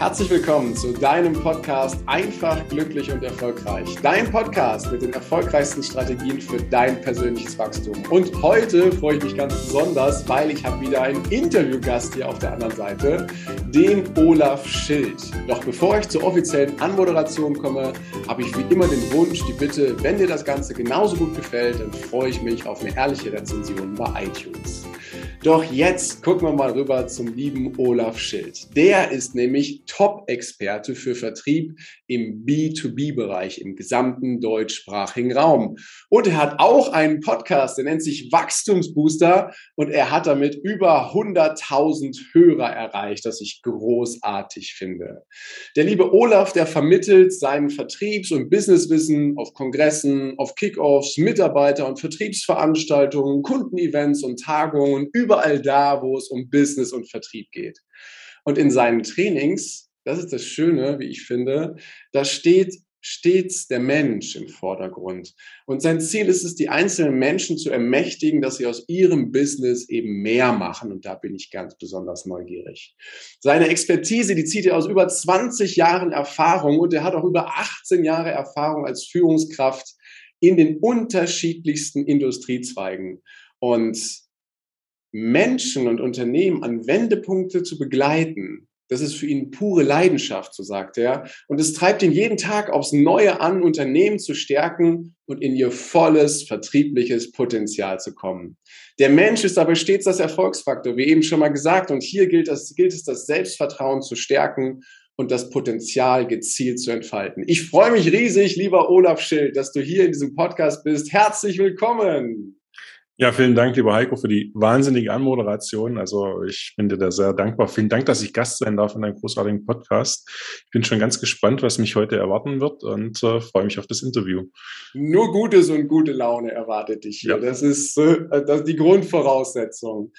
Herzlich willkommen zu deinem Podcast Einfach, glücklich und erfolgreich. Dein Podcast mit den erfolgreichsten Strategien für dein persönliches Wachstum. Und heute freue ich mich ganz besonders, weil ich habe wieder einen Interviewgast hier auf der anderen Seite, den Olaf Schild. Doch bevor ich zur offiziellen Anmoderation komme, habe ich wie immer den Wunsch, die Bitte, wenn dir das Ganze genauso gut gefällt, dann freue ich mich auf eine ehrliche Rezension bei iTunes. Doch jetzt gucken wir mal rüber zum lieben Olaf Schild. Der ist nämlich Top-Experte für Vertrieb im B2B-Bereich im gesamten deutschsprachigen Raum. Und er hat auch einen Podcast, der nennt sich Wachstumsbooster und er hat damit über 100.000 Hörer erreicht, das ich großartig finde. Der liebe Olaf, der vermittelt seinen Vertriebs- und Businesswissen auf Kongressen, auf Kickoffs, Mitarbeiter- und Vertriebsveranstaltungen, Kundenevents und Tagungen über überall da, wo es um Business und Vertrieb geht. Und in seinen Trainings, das ist das Schöne, wie ich finde, da steht stets der Mensch im Vordergrund. Und sein Ziel ist es, die einzelnen Menschen zu ermächtigen, dass sie aus ihrem Business eben mehr machen. Und da bin ich ganz besonders neugierig. Seine Expertise, die zieht er aus über 20 Jahren Erfahrung und er hat auch über 18 Jahre Erfahrung als Führungskraft in den unterschiedlichsten Industriezweigen. Und Menschen und Unternehmen an Wendepunkte zu begleiten, das ist für ihn pure Leidenschaft, so sagt er. Und es treibt ihn jeden Tag aufs Neue an, Unternehmen zu stärken und in ihr volles vertriebliches Potenzial zu kommen. Der Mensch ist aber stets das Erfolgsfaktor, wie eben schon mal gesagt. Und hier gilt, das, gilt es, das Selbstvertrauen zu stärken und das Potenzial gezielt zu entfalten. Ich freue mich riesig, lieber Olaf Schild, dass du hier in diesem Podcast bist. Herzlich willkommen. Ja, vielen Dank, lieber Heiko, für die wahnsinnige Anmoderation. Also ich bin dir da sehr dankbar. Vielen Dank, dass ich Gast sein darf in deinem großartigen Podcast. Ich bin schon ganz gespannt, was mich heute erwarten wird und äh, freue mich auf das Interview. Nur Gutes und gute Laune erwartet dich hier. Ja. Das ist äh, das ist die Grundvoraussetzung.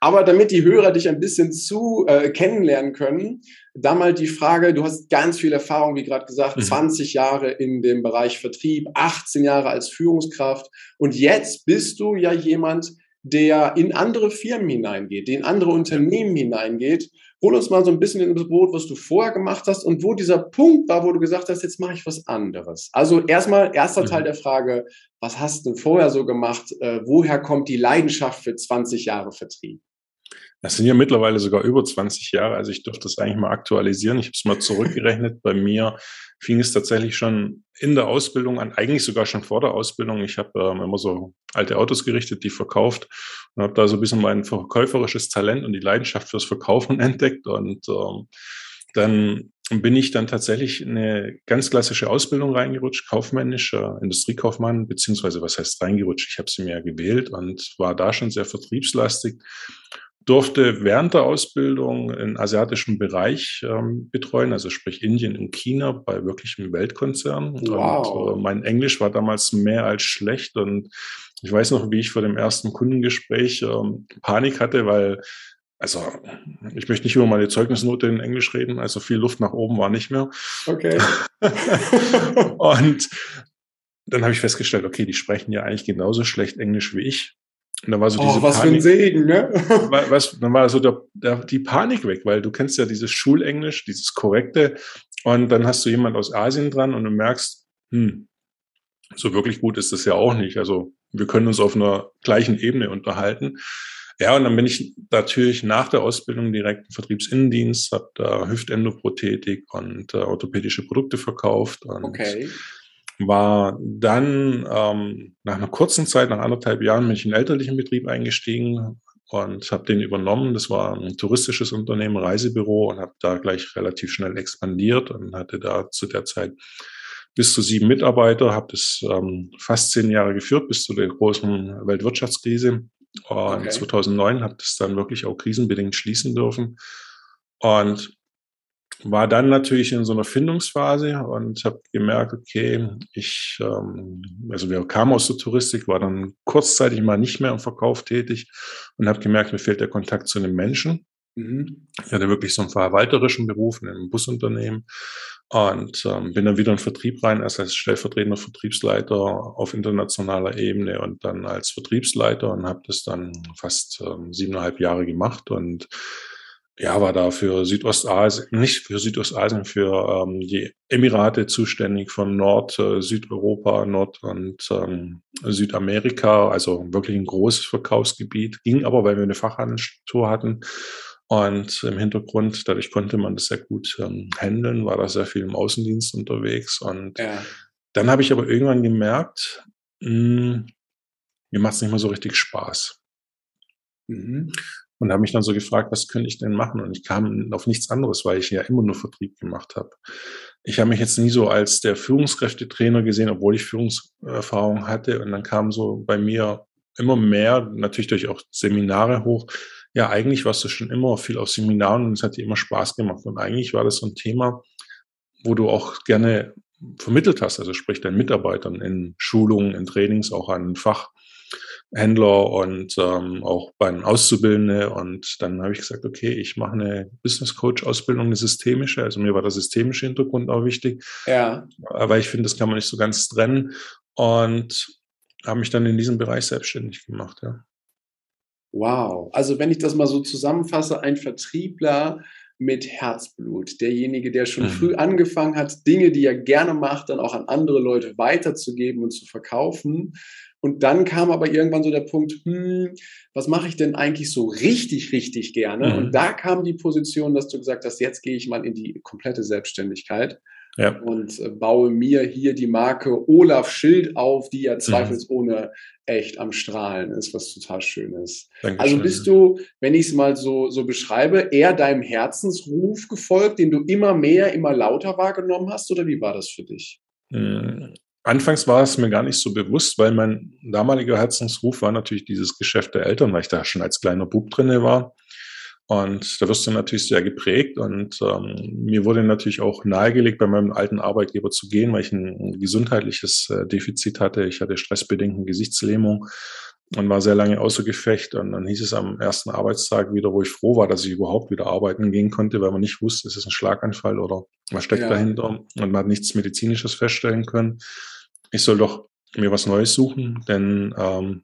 Aber damit die Hörer dich ein bisschen zu äh, kennenlernen können, da mal die Frage, du hast ganz viel Erfahrung, wie gerade gesagt, mhm. 20 Jahre in dem Bereich Vertrieb, 18 Jahre als Führungskraft und jetzt bist du ja jemand, der in andere Firmen hineingeht, der in andere Unternehmen hineingeht. Hol uns mal so ein bisschen in das Boot, was du vorher gemacht hast und wo dieser Punkt war, wo du gesagt hast, jetzt mache ich was anderes. Also erstmal, erster Teil mhm. der Frage, was hast du vorher so gemacht? Äh, woher kommt die Leidenschaft für 20 Jahre Vertrieb? Das sind ja mittlerweile sogar über 20 Jahre, also ich dürfte das eigentlich mal aktualisieren. Ich habe es mal zurückgerechnet. Bei mir fing es tatsächlich schon in der Ausbildung an, eigentlich sogar schon vor der Ausbildung. Ich habe ähm, immer so alte Autos gerichtet, die verkauft und habe da so ein bisschen mein verkäuferisches Talent und die Leidenschaft fürs Verkaufen entdeckt. Und ähm, dann bin ich dann tatsächlich in eine ganz klassische Ausbildung reingerutscht, kaufmännischer Industriekaufmann, beziehungsweise was heißt reingerutscht? Ich habe sie mir ja gewählt und war da schon sehr vertriebslastig durfte während der Ausbildung in asiatischen Bereich ähm, betreuen, also sprich Indien und China bei wirklichem Weltkonzern. Wow. Und äh, mein Englisch war damals mehr als schlecht und ich weiß noch, wie ich vor dem ersten Kundengespräch ähm, Panik hatte, weil also ich möchte nicht über meine Zeugnisnote in Englisch reden, also viel Luft nach oben war nicht mehr. Okay. und dann habe ich festgestellt, okay, die sprechen ja eigentlich genauso schlecht Englisch wie ich. Und dann war so oh, diese was Panik, für ein Segen, ne? was, dann war so der, der, die Panik weg, weil du kennst ja dieses Schulenglisch, dieses korrekte, und dann hast du jemand aus Asien dran und du merkst, hm, so wirklich gut ist das ja auch nicht. Also wir können uns auf einer gleichen Ebene unterhalten. Ja, und dann bin ich natürlich nach der Ausbildung direkt im Vertriebsinnendienst, habe da Hüftendoprothetik und äh, orthopädische Produkte verkauft. Und okay war dann ähm, nach einer kurzen Zeit, nach anderthalb Jahren, bin ich in einen elterlichen Betrieb eingestiegen und habe den übernommen. Das war ein touristisches Unternehmen, Reisebüro und habe da gleich relativ schnell expandiert und hatte da zu der Zeit bis zu sieben Mitarbeiter, habe das ähm, fast zehn Jahre geführt bis zu der großen Weltwirtschaftskrise. Und okay. 2009 habe das dann wirklich auch krisenbedingt schließen dürfen. Und war dann natürlich in so einer Findungsphase und habe gemerkt, okay, ich, ähm, also wir kamen aus der Touristik, war dann kurzzeitig mal nicht mehr im Verkauf tätig und habe gemerkt, mir fehlt der Kontakt zu den Menschen. Mhm. Ich hatte wirklich so einen verwalterischen Beruf in einem Busunternehmen und ähm, bin dann wieder in Vertrieb rein, erst als stellvertretender Vertriebsleiter auf internationaler Ebene und dann als Vertriebsleiter und habe das dann fast ähm, siebeneinhalb Jahre gemacht und ja, war da für Südostasien, nicht für Südostasien, für ähm, die Emirate zuständig von Nord, äh, Südeuropa, Nord- und ähm, Südamerika, also wirklich ein großes Verkaufsgebiet. Ging aber, weil wir eine Fachhandelsstruktur hatten und im Hintergrund, dadurch konnte man das sehr gut ähm, handeln, war da sehr viel im Außendienst unterwegs. Und ja. dann habe ich aber irgendwann gemerkt, mh, hm, mir macht es nicht mehr so richtig Spaß. Mhm und habe mich dann so gefragt, was könnte ich denn machen? Und ich kam auf nichts anderes, weil ich ja immer nur Vertrieb gemacht habe. Ich habe mich jetzt nie so als der Führungskräftetrainer gesehen, obwohl ich Führungserfahrung hatte. Und dann kam so bei mir immer mehr, natürlich durch auch Seminare hoch. Ja, eigentlich warst du schon immer viel auf Seminaren und es hat dir immer Spaß gemacht. Und eigentlich war das so ein Thema, wo du auch gerne vermittelt hast, also sprich deinen Mitarbeitern in Schulungen, in Trainings, auch an Fach, Händler und ähm, auch beim Auszubildende. Und dann habe ich gesagt, okay, ich mache eine Business Coach Ausbildung, eine systemische. Also mir war der systemische Hintergrund auch wichtig. Ja. Aber ich finde, das kann man nicht so ganz trennen. Und habe mich dann in diesem Bereich selbstständig gemacht, ja. Wow. Also wenn ich das mal so zusammenfasse, ein Vertriebler mit Herzblut. Derjenige, der schon mhm. früh angefangen hat, Dinge, die er gerne macht, dann auch an andere Leute weiterzugeben und zu verkaufen. Und dann kam aber irgendwann so der Punkt, hm, was mache ich denn eigentlich so richtig, richtig gerne? Mhm. Und da kam die Position, dass du gesagt hast, jetzt gehe ich mal in die komplette Selbstständigkeit ja. und äh, baue mir hier die Marke Olaf Schild auf, die ja mhm. zweifelsohne echt am Strahlen ist, was total schön ist. Dankeschön. Also bist du, wenn ich es mal so, so beschreibe, eher deinem Herzensruf gefolgt, den du immer mehr, immer lauter wahrgenommen hast, oder wie war das für dich? Anfangs war es mir gar nicht so bewusst, weil mein damaliger Herzensruf war natürlich dieses Geschäft der Eltern, weil ich da schon als kleiner Bub drinne war. Und da wirst du natürlich sehr geprägt. Und ähm, mir wurde natürlich auch nahegelegt, bei meinem alten Arbeitgeber zu gehen, weil ich ein gesundheitliches äh, Defizit hatte. Ich hatte stressbedingte Gesichtslähmung und war sehr lange außer Gefecht. Und dann hieß es am ersten Arbeitstag wieder, wo ich froh war, dass ich überhaupt wieder arbeiten gehen konnte, weil man nicht wusste, ist es ein Schlaganfall oder was steckt ja. dahinter. Und man hat nichts Medizinisches feststellen können ich soll doch mir was Neues suchen, denn ähm,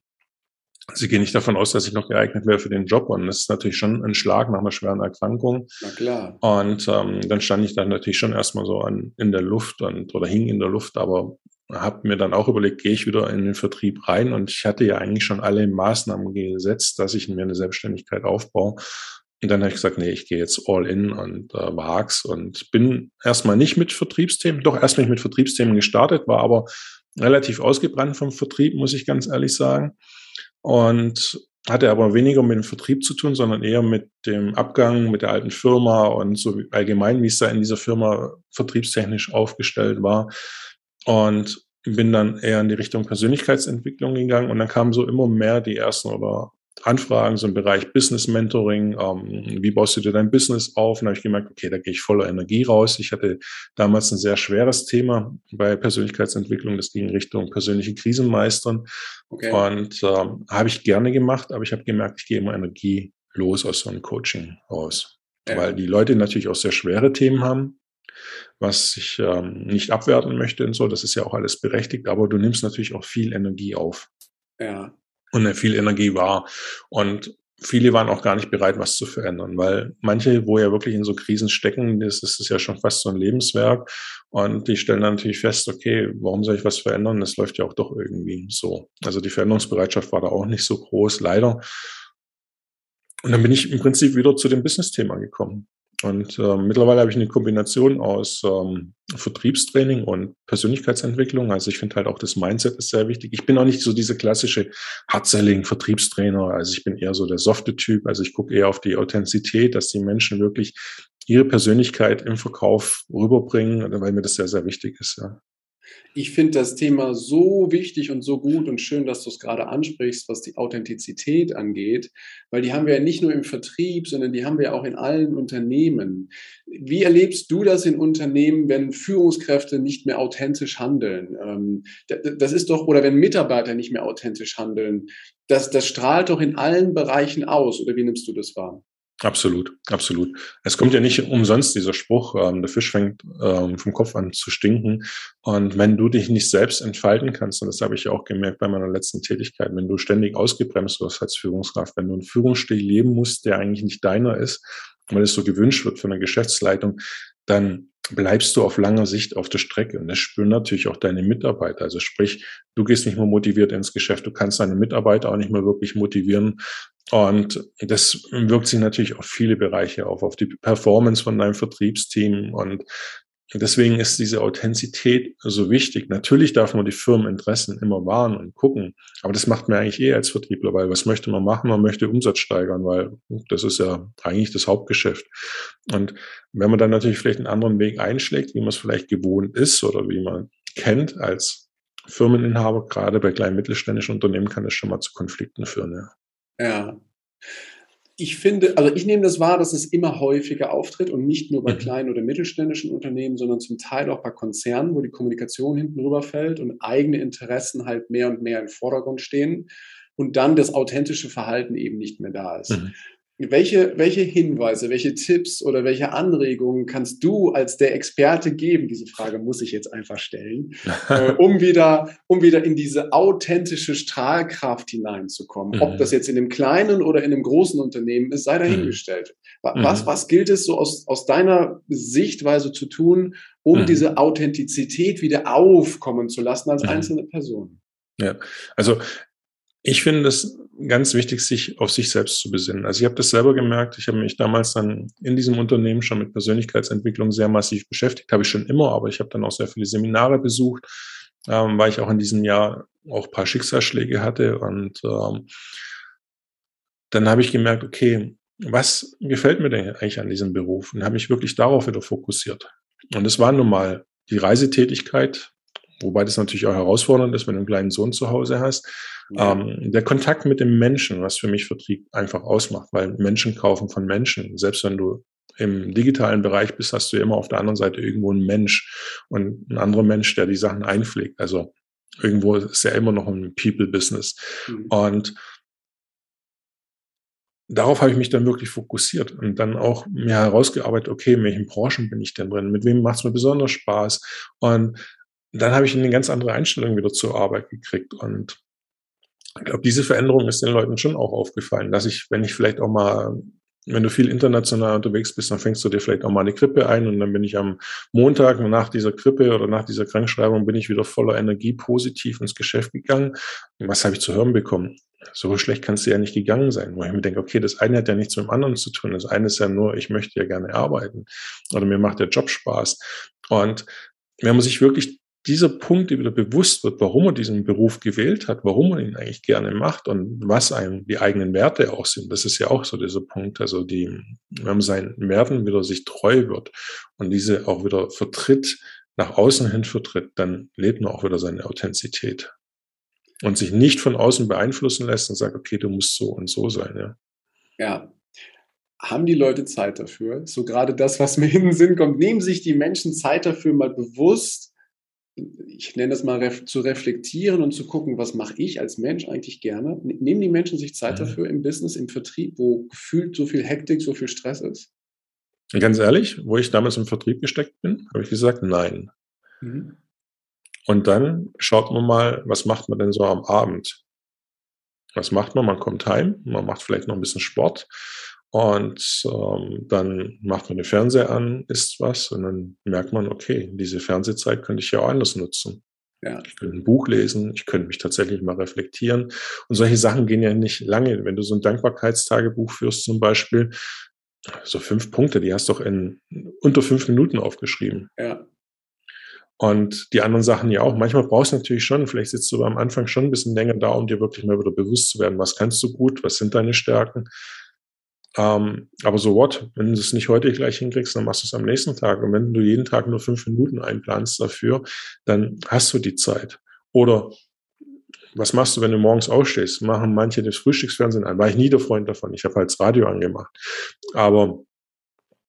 sie gehen nicht davon aus, dass ich noch geeignet wäre für den Job. Und das ist natürlich schon ein Schlag nach einer schweren Erkrankung. Na klar. Und ähm, dann stand ich dann natürlich schon erstmal so an, in der Luft und oder hing in der Luft, aber habe mir dann auch überlegt, gehe ich wieder in den Vertrieb rein. Und ich hatte ja eigentlich schon alle Maßnahmen gesetzt, dass ich mir eine Selbstständigkeit aufbaue. Und dann habe ich gesagt, nee, ich gehe jetzt all in und äh, wag's und bin erstmal nicht mit Vertriebsthemen, doch erst nicht mit Vertriebsthemen gestartet, war aber relativ ausgebrannt vom Vertrieb, muss ich ganz ehrlich sagen. Und hatte aber weniger mit dem Vertrieb zu tun, sondern eher mit dem Abgang mit der alten Firma und so allgemein, wie es da in dieser Firma vertriebstechnisch aufgestellt war. Und bin dann eher in die Richtung Persönlichkeitsentwicklung gegangen und dann kamen so immer mehr die ersten oder Anfragen, so im Bereich Business Mentoring, ähm, wie baust du dir dein Business auf? Und da habe ich gemerkt, okay, da gehe ich voller Energie raus. Ich hatte damals ein sehr schweres Thema bei Persönlichkeitsentwicklung, das ging in Richtung persönliche Krisenmeistern. Okay. Und ähm, habe ich gerne gemacht, aber ich habe gemerkt, ich gehe immer Energie los aus so einem Coaching raus. Ja. Weil die Leute natürlich auch sehr schwere Themen haben, was ich ähm, nicht abwerten möchte und so. Das ist ja auch alles berechtigt, aber du nimmst natürlich auch viel Energie auf. Ja und viel Energie war. Und viele waren auch gar nicht bereit, was zu verändern, weil manche, wo ja wirklich in so Krisen stecken, das ist ja schon fast so ein Lebenswerk. Und die stellen dann natürlich fest, okay, warum soll ich was verändern? Das läuft ja auch doch irgendwie so. Also die Veränderungsbereitschaft war da auch nicht so groß, leider. Und dann bin ich im Prinzip wieder zu dem Business-Thema gekommen. Und äh, mittlerweile habe ich eine Kombination aus ähm, Vertriebstraining und Persönlichkeitsentwicklung. Also ich finde halt auch das Mindset ist sehr wichtig. Ich bin auch nicht so diese klassische Hard-Selling-Vertriebstrainer. Also ich bin eher so der softe Typ. Also ich gucke eher auf die Authentizität, dass die Menschen wirklich ihre Persönlichkeit im Verkauf rüberbringen, weil mir das sehr, sehr wichtig ist. Ja. Ich finde das Thema so wichtig und so gut und schön, dass du es gerade ansprichst, was die Authentizität angeht, weil die haben wir ja nicht nur im Vertrieb, sondern die haben wir auch in allen Unternehmen. Wie erlebst du das in Unternehmen, wenn Führungskräfte nicht mehr authentisch handeln? Ähm, das ist doch, oder wenn Mitarbeiter nicht mehr authentisch handeln, das, das strahlt doch in allen Bereichen aus, oder wie nimmst du das wahr? Absolut, absolut. Es kommt ja nicht umsonst dieser Spruch, ähm, der Fisch fängt ähm, vom Kopf an zu stinken. Und wenn du dich nicht selbst entfalten kannst, und das habe ich ja auch gemerkt bei meiner letzten Tätigkeit, wenn du ständig ausgebremst wirst als Führungskraft, wenn du einen Führungsstil leben musst, der eigentlich nicht deiner ist, weil es so gewünscht wird von der Geschäftsleitung, dann bleibst du auf langer Sicht auf der Strecke. Und das spüren natürlich auch deine Mitarbeiter. Also sprich, du gehst nicht mehr motiviert ins Geschäft, du kannst deine Mitarbeiter auch nicht mehr wirklich motivieren. Und das wirkt sich natürlich auf viele Bereiche auf, auf die Performance von deinem Vertriebsteam und deswegen ist diese Authentizität so wichtig. Natürlich darf man die Firmeninteressen immer wahren und gucken, aber das macht man eigentlich eh als Vertriebler, weil was möchte man machen? Man möchte Umsatz steigern, weil das ist ja eigentlich das Hauptgeschäft. Und wenn man dann natürlich vielleicht einen anderen Weg einschlägt, wie man es vielleicht gewohnt ist oder wie man kennt als Firmeninhaber, gerade bei kleinen mittelständischen Unternehmen kann es schon mal zu Konflikten führen. Ja. Ja ich finde, also ich nehme das wahr, dass es immer häufiger auftritt und nicht nur bei mhm. kleinen oder mittelständischen Unternehmen, sondern zum Teil auch bei Konzernen, wo die Kommunikation hinten rüberfällt und eigene Interessen halt mehr und mehr im Vordergrund stehen und dann das authentische Verhalten eben nicht mehr da ist. Mhm. Welche, welche Hinweise, welche Tipps oder welche Anregungen kannst du als der Experte geben? Diese Frage muss ich jetzt einfach stellen, äh, um, wieder, um wieder in diese authentische Strahlkraft hineinzukommen. Mhm. Ob das jetzt in einem kleinen oder in einem großen Unternehmen ist, sei dahingestellt. Mhm. Was, mhm. was gilt es so aus, aus deiner Sichtweise zu tun, um mhm. diese Authentizität wieder aufkommen zu lassen als mhm. einzelne Person? Ja, also ich finde es ganz wichtig, sich auf sich selbst zu besinnen. Also ich habe das selber gemerkt. Ich habe mich damals dann in diesem Unternehmen schon mit Persönlichkeitsentwicklung sehr massiv beschäftigt. Habe ich schon immer, aber ich habe dann auch sehr viele Seminare besucht, ähm, weil ich auch in diesem Jahr auch paar Schicksalsschläge hatte. Und ähm, dann habe ich gemerkt, okay, was gefällt mir denn eigentlich an diesem Beruf? Und habe mich wirklich darauf wieder fokussiert. Und es war nun mal die Reisetätigkeit, wobei das natürlich auch herausfordernd ist, wenn du einen kleinen Sohn zu Hause hast. Ja. Ähm, der Kontakt mit dem Menschen, was für mich Vertrieb einfach ausmacht, weil Menschen kaufen von Menschen. Selbst wenn du im digitalen Bereich bist, hast du immer auf der anderen Seite irgendwo einen Mensch und ein anderer Mensch, der die Sachen einpflegt. Also irgendwo ist ja immer noch ein People-Business. Mhm. Und darauf habe ich mich dann wirklich fokussiert und dann auch mir herausgearbeitet, okay, in welchen Branchen bin ich denn drin? Mit wem macht es mir besonders Spaß? Und dann habe ich eine ganz andere Einstellung wieder zur Arbeit gekriegt. Und ich glaube, diese Veränderung ist den Leuten schon auch aufgefallen, dass ich, wenn ich vielleicht auch mal, wenn du viel international unterwegs bist, dann fängst du dir vielleicht auch mal eine Krippe ein und dann bin ich am Montag nach dieser Krippe oder nach dieser Krankschreibung bin ich wieder voller Energie positiv ins Geschäft gegangen. Und was habe ich zu hören bekommen? So schlecht kannst du ja nicht gegangen sein. Wo ich mir denke, okay, das eine hat ja nichts mit dem anderen zu tun. Das eine ist ja nur, ich möchte ja gerne arbeiten oder mir macht der Job Spaß. Und wenn man sich wirklich dieser Punkt wieder bewusst wird, warum er diesen Beruf gewählt hat, warum er ihn eigentlich gerne macht und was einem die eigenen Werte auch sind. Das ist ja auch so dieser Punkt. Also die, wenn man seinen Werten wieder sich treu wird und diese auch wieder vertritt, nach außen hin vertritt, dann lebt man auch wieder seine Authentizität und sich nicht von außen beeinflussen lässt und sagt, okay, du musst so und so sein. Ja. Ja, haben die Leute Zeit dafür? So gerade das, was mir in den Sinn kommt. Nehmen sich die Menschen Zeit dafür, mal bewusst ich nenne das mal ref zu reflektieren und zu gucken, was mache ich als Mensch eigentlich gerne. Nehmen die Menschen sich Zeit mhm. dafür im Business, im Vertrieb, wo gefühlt so viel Hektik, so viel Stress ist? Ganz ehrlich, wo ich damals im Vertrieb gesteckt bin, habe ich gesagt, nein. Mhm. Und dann schaut man mal, was macht man denn so am Abend? Was macht man? Man kommt heim, man macht vielleicht noch ein bisschen Sport, und ähm, dann macht man den Fernseher an, isst was und dann merkt man, okay, diese Fernsehzeit könnte ich ja auch anders nutzen. Ja. Ich könnte ein Buch lesen, ich könnte mich tatsächlich mal reflektieren. Und solche Sachen gehen ja nicht lange. Wenn du so ein Dankbarkeitstagebuch führst zum Beispiel, so fünf Punkte, die hast du doch in unter fünf Minuten aufgeschrieben. Ja. Und die anderen Sachen ja auch. Manchmal brauchst du natürlich schon, vielleicht sitzt du am Anfang schon ein bisschen länger da, um dir wirklich mal wieder bewusst zu werden, was kannst du gut, was sind deine Stärken, ähm, aber so what? Wenn du es nicht heute gleich hinkriegst, dann machst du es am nächsten Tag. Und wenn du jeden Tag nur fünf Minuten einplanst dafür, dann hast du die Zeit. Oder was machst du, wenn du morgens aufstehst? Machen manche das Frühstücksfernsehen an. War ich nie der Freund davon. Ich habe halt das Radio angemacht. Aber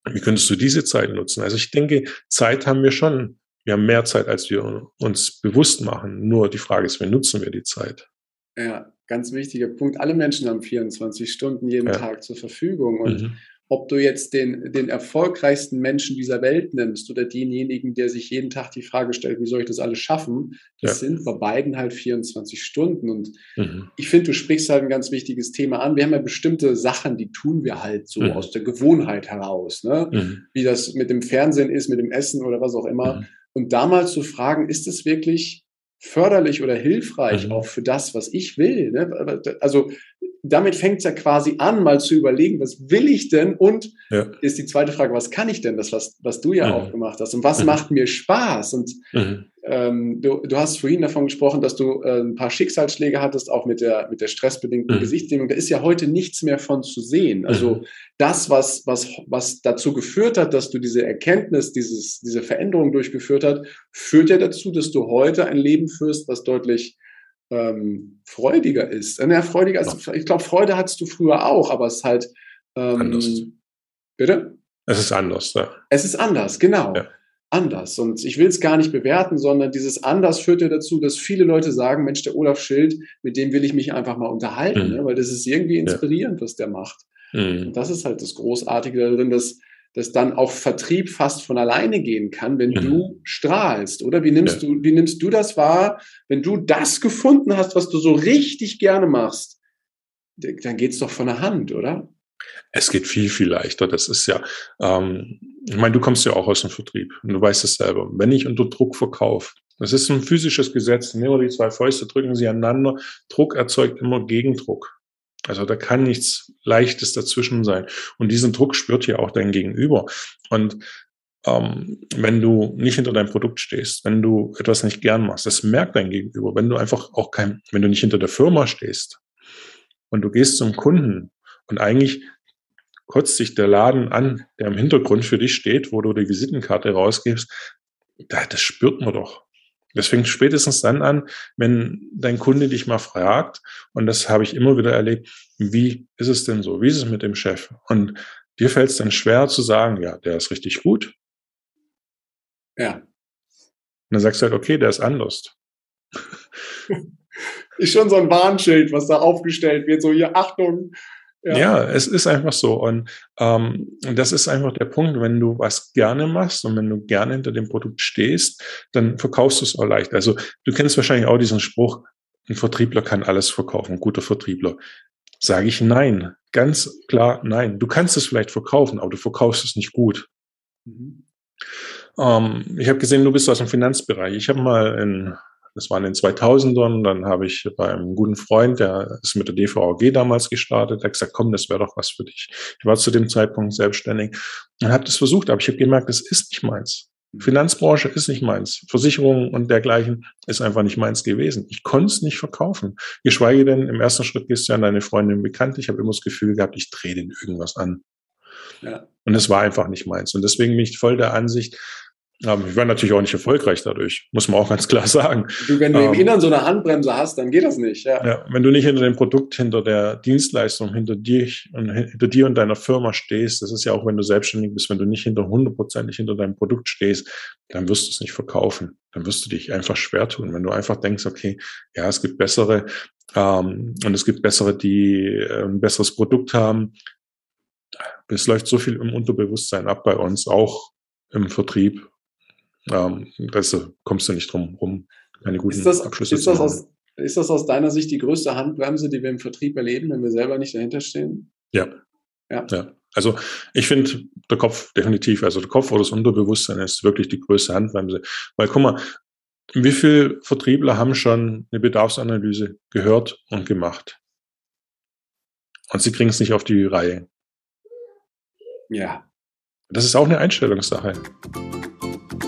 wie könntest du diese Zeit nutzen? Also ich denke, Zeit haben wir schon. Wir haben mehr Zeit, als wir uns bewusst machen. Nur die Frage ist, wie nutzen wir die Zeit? Ja, ganz wichtiger Punkt. Alle Menschen haben 24 Stunden jeden ja. Tag zur Verfügung. Und, mhm. ob du jetzt den, den erfolgreichsten Menschen dieser Welt nimmst oder denjenigen, der sich jeden Tag die Frage stellt, wie soll ich das alles schaffen, das ja. sind bei beiden halt 24 Stunden. Und mhm. ich finde, du sprichst halt ein ganz wichtiges Thema an. Wir haben ja bestimmte Sachen, die tun wir halt so mhm. aus der Gewohnheit heraus, ne? Mhm. wie das mit dem Fernsehen ist, mit dem Essen oder was auch immer. Mhm. Und da mal zu fragen, ist es wirklich förderlich oder hilfreich mhm. auch für das, was ich will. Ne? Also damit fängt es ja quasi an, mal zu überlegen, was will ich denn? Und ja. ist die zweite Frage, was kann ich denn? Das, was, was du ja mhm. auch gemacht hast. Und was mhm. macht mir Spaß? Und mhm. Ähm, du, du hast vorhin davon gesprochen, dass du äh, ein paar Schicksalsschläge hattest, auch mit der, mit der stressbedingten mhm. Gesichtslähmung. Da ist ja heute nichts mehr von zu sehen. Also mhm. das, was, was, was dazu geführt hat, dass du diese Erkenntnis, dieses, diese Veränderung durchgeführt hast, führt ja dazu, dass du heute ein Leben führst, was deutlich ähm, freudiger ist. Ja, freudiger, also, ich glaube, Freude hattest du früher auch, aber es ist halt ähm, anders. Bitte? Es ist anders, ja. Es ist anders, genau. Ja. Anders. Und ich will es gar nicht bewerten, sondern dieses anders führt ja dazu, dass viele Leute sagen, Mensch, der Olaf Schild, mit dem will ich mich einfach mal unterhalten, mhm. ne? weil das ist irgendwie inspirierend, ja. was der macht. Mhm. Und das ist halt das Großartige darin, dass dass dann auch Vertrieb fast von alleine gehen kann, wenn mhm. du strahlst, oder? Wie nimmst ja. du, wie nimmst du das wahr, wenn du das gefunden hast, was du so richtig gerne machst? Dann geht's doch von der Hand, oder? Es geht viel, viel leichter. Das ist ja, ähm, ich meine, du kommst ja auch aus dem Vertrieb und du weißt es selber. Wenn ich unter Druck verkaufe, das ist ein physisches Gesetz, nehmen wir die zwei Fäuste, drücken sie aneinander. Druck erzeugt immer Gegendruck. Also da kann nichts Leichtes dazwischen sein. Und diesen Druck spürt ja auch dein Gegenüber. Und ähm, wenn du nicht hinter deinem Produkt stehst, wenn du etwas nicht gern machst, das merkt dein Gegenüber. Wenn du einfach auch kein, wenn du nicht hinter der Firma stehst und du gehst zum Kunden und eigentlich kotzt sich der Laden an, der im Hintergrund für dich steht, wo du die Visitenkarte rausgibst, das spürt man doch. Das fängt spätestens dann an, wenn dein Kunde dich mal fragt, und das habe ich immer wieder erlebt, wie ist es denn so? Wie ist es mit dem Chef? Und dir fällt es dann schwer zu sagen, ja, der ist richtig gut. Ja. Und dann sagst du halt, okay, der ist anders. ist schon so ein Warnschild, was da aufgestellt wird, so hier, Achtung, ja. ja. es ist einfach so. Und ähm, das ist einfach der Punkt, wenn du was gerne machst und wenn du gerne hinter dem Produkt stehst, dann verkaufst du es auch leicht. Also du kennst wahrscheinlich auch diesen Spruch, ein Vertriebler kann alles verkaufen, ein guter Vertriebler. Sage ich nein. Ganz klar nein. Du kannst es vielleicht verkaufen, aber du verkaufst es nicht gut. Mhm. Ähm, ich habe gesehen, du bist aus dem Finanzbereich. Ich habe mal in das war in den 2000ern. Dann habe ich bei einem guten Freund, der ist mit der DVAG damals gestartet, der hat gesagt, komm, das wäre doch was für dich. Ich war zu dem Zeitpunkt selbstständig und habe das versucht, aber ich habe gemerkt, das ist nicht meins. Finanzbranche ist nicht meins. Versicherungen und dergleichen ist einfach nicht meins gewesen. Ich konnte es nicht verkaufen. Geschweige denn, im ersten Schritt gehst du an deine Freundin bekannt. Ich habe immer das Gefühl gehabt, ich drehe den irgendwas an. Ja. Und es war einfach nicht meins. Und deswegen bin ich voll der Ansicht, aber ich war natürlich auch nicht erfolgreich dadurch, muss man auch ganz klar sagen. Du, wenn du ähm, im Inneren so eine Handbremse hast, dann geht das nicht. Ja. ja. wenn du nicht hinter dem Produkt, hinter der Dienstleistung, hinter dir und hinter dir und deiner Firma stehst, das ist ja auch, wenn du selbstständig bist, wenn du nicht hinter hundertprozentig hinter deinem Produkt stehst, dann wirst du es nicht verkaufen. Dann wirst du dich einfach schwer tun. Wenn du einfach denkst, okay, ja, es gibt bessere ähm, und es gibt bessere, die äh, ein besseres Produkt haben. Es läuft so viel im Unterbewusstsein ab bei uns, auch im Vertrieb ähm, das kommst du nicht drum rum, keine guten ist das, Abschlüsse ist das, aus, ist das aus deiner Sicht die größte Handbremse, die wir im Vertrieb erleben, wenn wir selber nicht dahinter stehen? Ja. Ja. ja. Also ich finde der Kopf definitiv, also der Kopf oder das Unterbewusstsein ist wirklich die größte Handbremse. Weil guck mal, wie viele Vertriebler haben schon eine Bedarfsanalyse gehört und gemacht? Und sie kriegen es nicht auf die Reihe. Ja. Das ist auch eine Einstellungssache.